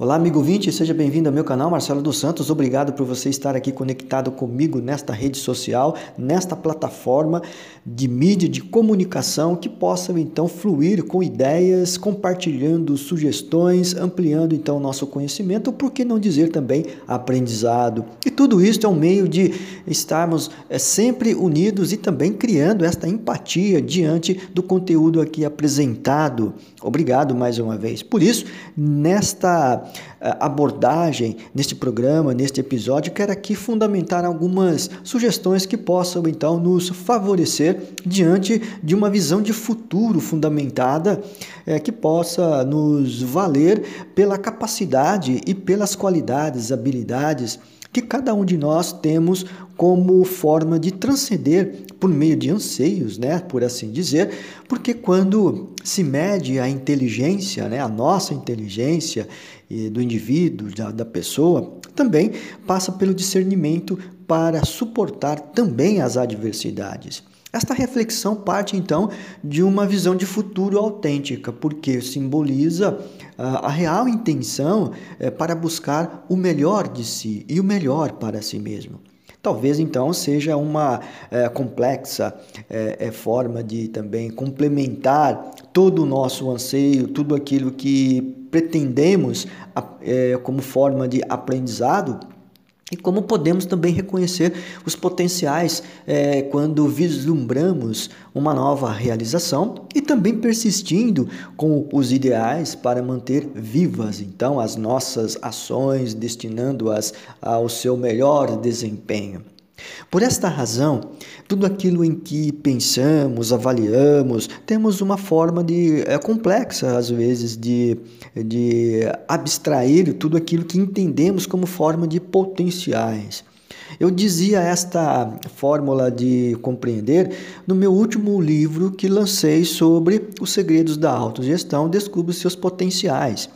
Olá, amigo 20, seja bem-vindo ao meu canal Marcelo dos Santos. Obrigado por você estar aqui conectado comigo nesta rede social, nesta plataforma de mídia de comunicação que possa então fluir com ideias, compartilhando sugestões, ampliando então o nosso conhecimento, por que não dizer também aprendizado. E tudo isso é um meio de estarmos é, sempre unidos e também criando esta empatia diante do conteúdo aqui apresentado. Obrigado mais uma vez. Por isso, nesta eh, abordagem neste programa, neste episódio, quero aqui fundamentar algumas sugestões que possam então nos favorecer diante de uma visão de futuro fundamentada é, que possa nos valer pela capacidade e pelas qualidades, habilidades que cada um de nós temos como forma de transcender por meio de anseios, né, por assim dizer, porque quando se mede a inteligência, né, a nossa inteligência do indivíduo, da, pessoa, também passa pelo discernimento para suportar também as adversidades. Esta reflexão parte então de uma visão de futuro autêntica, porque simboliza a real intenção é, para buscar o melhor de si e o melhor para si mesmo. Talvez então seja uma é, complexa é, forma de também complementar todo o nosso anseio, tudo aquilo que pretendemos como forma de aprendizado e como podemos também reconhecer os potenciais é, quando vislumbramos uma nova realização e também persistindo com os ideais para manter vivas então as nossas ações, destinando-as ao seu melhor desempenho. Por esta razão, tudo aquilo em que pensamos, avaliamos, temos uma forma de é, complexa, às vezes, de, de abstrair tudo aquilo que entendemos como forma de potenciais. Eu dizia esta fórmula de compreender no meu último livro que lancei sobre os segredos da autogestão, Descubra os seus potenciais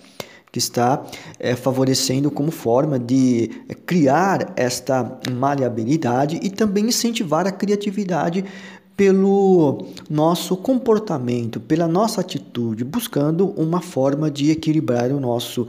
que está é, favorecendo como forma de é, criar esta maleabilidade e também incentivar a criatividade pelo nosso comportamento, pela nossa atitude, buscando uma forma de equilibrar o nosso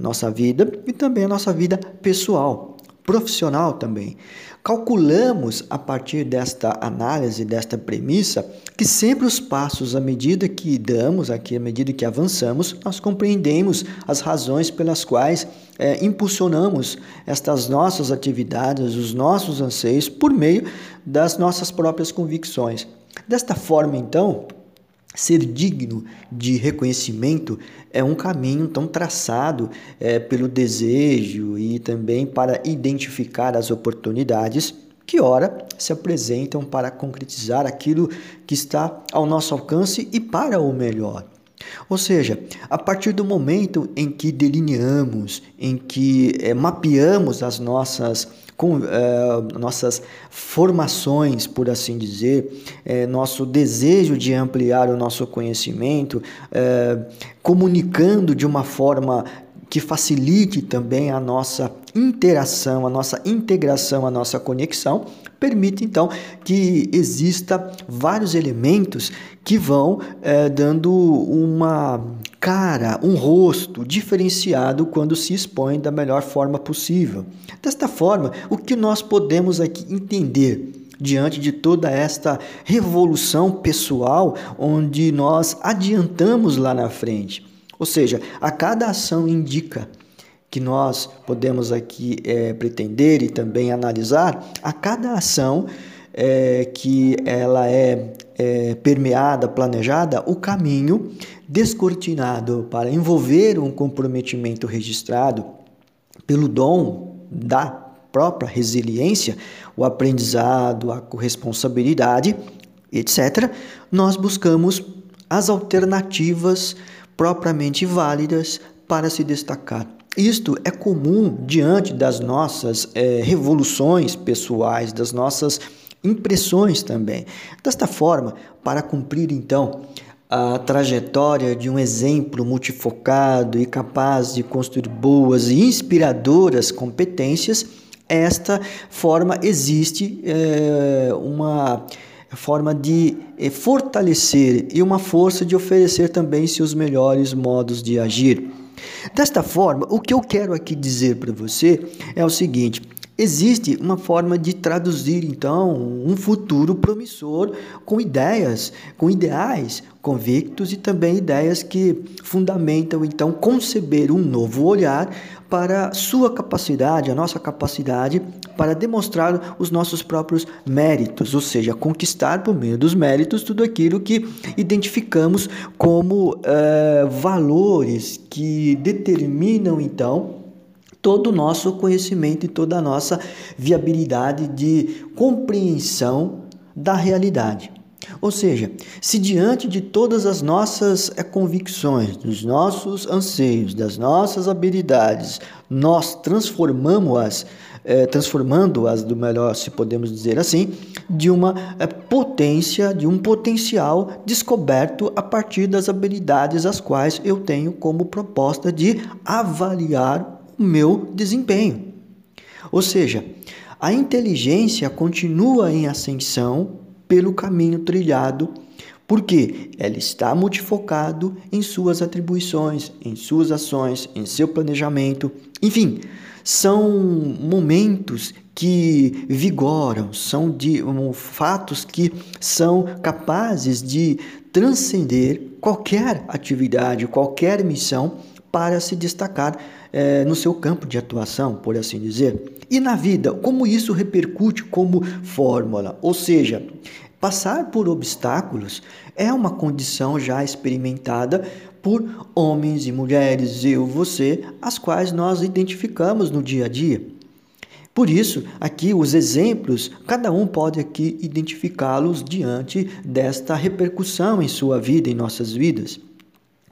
nossa vida e também a nossa vida pessoal, profissional também. Calculamos a partir desta análise, desta premissa, que sempre os passos, à medida que damos, aqui, à medida que avançamos, nós compreendemos as razões pelas quais é, impulsionamos estas nossas atividades, os nossos anseios, por meio das nossas próprias convicções. Desta forma, então, Ser digno de reconhecimento é um caminho tão traçado é, pelo desejo e também para identificar as oportunidades que, ora, se apresentam para concretizar aquilo que está ao nosso alcance e para o melhor. Ou seja, a partir do momento em que delineamos, em que é, mapeamos as nossas, com, é, nossas formações, por assim dizer, é, nosso desejo de ampliar o nosso conhecimento, comunicando de uma forma que facilite também a nossa interação, a nossa integração, a nossa conexão, permite então que exista vários elementos que vão é, dando uma cara, um rosto diferenciado quando se expõe da melhor forma possível. Desta forma, o que nós podemos aqui entender diante de toda esta revolução pessoal onde nós adiantamos lá na frente? Ou seja, a cada ação indica que nós podemos aqui é, pretender e também analisar, a cada ação é, que ela é, é permeada, planejada, o caminho descortinado para envolver um comprometimento registrado pelo dom da própria resiliência, o aprendizado, a corresponsabilidade, etc., nós buscamos as alternativas propriamente válidas para se destacar. Isto é comum diante das nossas é, revoluções pessoais, das nossas impressões também. Desta forma, para cumprir então a trajetória de um exemplo multifocado e capaz de construir boas e inspiradoras competências, esta forma existe é, uma forma de é, fortalecer e uma força de oferecer também seus melhores modos de agir. Desta forma, o que eu quero aqui dizer para você é o seguinte: Existe uma forma de traduzir então um futuro promissor com ideias, com ideais convictos e também ideias que fundamentam então conceber um novo olhar para sua capacidade, a nossa capacidade para demonstrar os nossos próprios méritos, ou seja, conquistar por meio dos méritos tudo aquilo que identificamos como é, valores que determinam então todo o nosso conhecimento e toda a nossa viabilidade de compreensão da realidade. Ou seja, se diante de todas as nossas é, convicções, dos nossos anseios, das nossas habilidades, nós transformamos-as, é, transformando-as do melhor, se podemos dizer assim, de uma é, potência, de um potencial descoberto a partir das habilidades as quais eu tenho como proposta de avaliar o meu desempenho. Ou seja, a inteligência continua em ascensão pelo caminho trilhado, porque ela está multifocado em suas atribuições, em suas ações, em seu planejamento, enfim, são momentos que vigoram, são de um, fatos que são capazes de transcender qualquer atividade, qualquer missão para se destacar é, no seu campo de atuação, por assim dizer. E na vida, como isso repercute como fórmula? Ou seja, passar por obstáculos é uma condição já experimentada por homens e mulheres, eu, você, as quais nós identificamos no dia a dia. Por isso, aqui os exemplos, cada um pode aqui identificá-los diante desta repercussão em sua vida, em nossas vidas.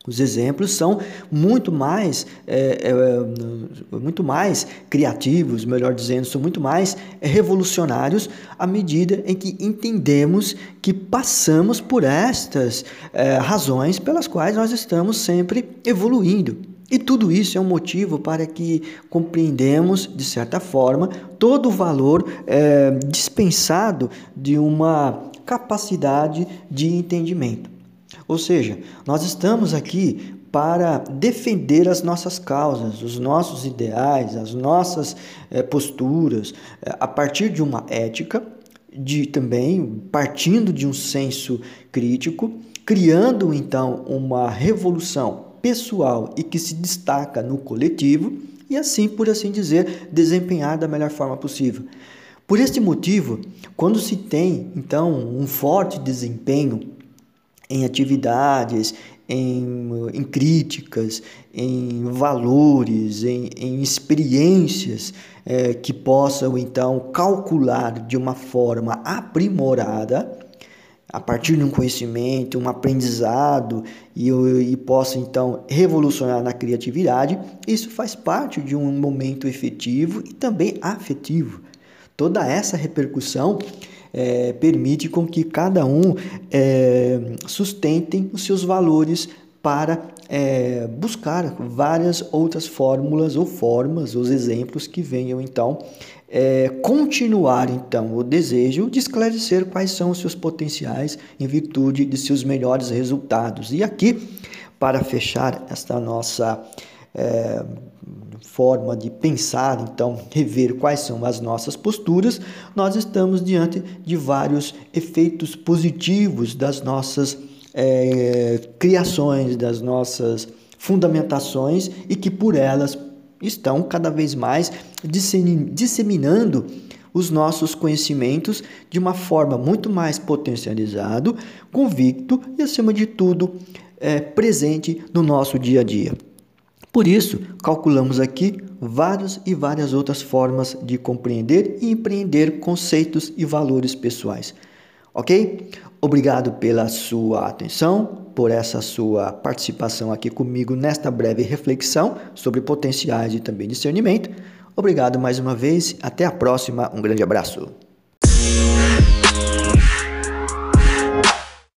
Os exemplos são muito mais, é, é, muito mais criativos, melhor dizendo, são muito mais revolucionários à medida em que entendemos que passamos por estas é, razões pelas quais nós estamos sempre evoluindo. E tudo isso é um motivo para que compreendemos, de certa forma, todo o valor é, dispensado de uma capacidade de entendimento. Ou seja, nós estamos aqui para defender as nossas causas, os nossos ideais, as nossas é, posturas, é, a partir de uma ética, de também partindo de um senso crítico, criando então uma revolução pessoal e que se destaca no coletivo e assim, por assim dizer, desempenhar da melhor forma possível. Por este motivo, quando se tem então um forte desempenho em atividades, em, em críticas, em valores, em, em experiências é, que possam então calcular de uma forma aprimorada, a partir de um conhecimento, um aprendizado e, e possa então revolucionar na criatividade, isso faz parte de um momento efetivo e também afetivo. Toda essa repercussão é, permite com que cada um é, sustentem os seus valores para é, buscar várias outras fórmulas ou formas, os exemplos que venham então é, continuar então o desejo de esclarecer quais são os seus potenciais em virtude de seus melhores resultados. E aqui, para fechar esta nossa é, forma de pensar, então, rever quais são as nossas posturas, nós estamos diante de vários efeitos positivos das nossas é, criações, das nossas fundamentações e que por elas estão cada vez mais disseminando os nossos conhecimentos de uma forma muito mais potencializado, convicto e acima de tudo é, presente no nosso dia a dia. Por isso, calculamos aqui várias e várias outras formas de compreender e empreender conceitos e valores pessoais. Ok? Obrigado pela sua atenção, por essa sua participação aqui comigo nesta breve reflexão sobre potenciais e também discernimento. Obrigado mais uma vez, até a próxima, um grande abraço.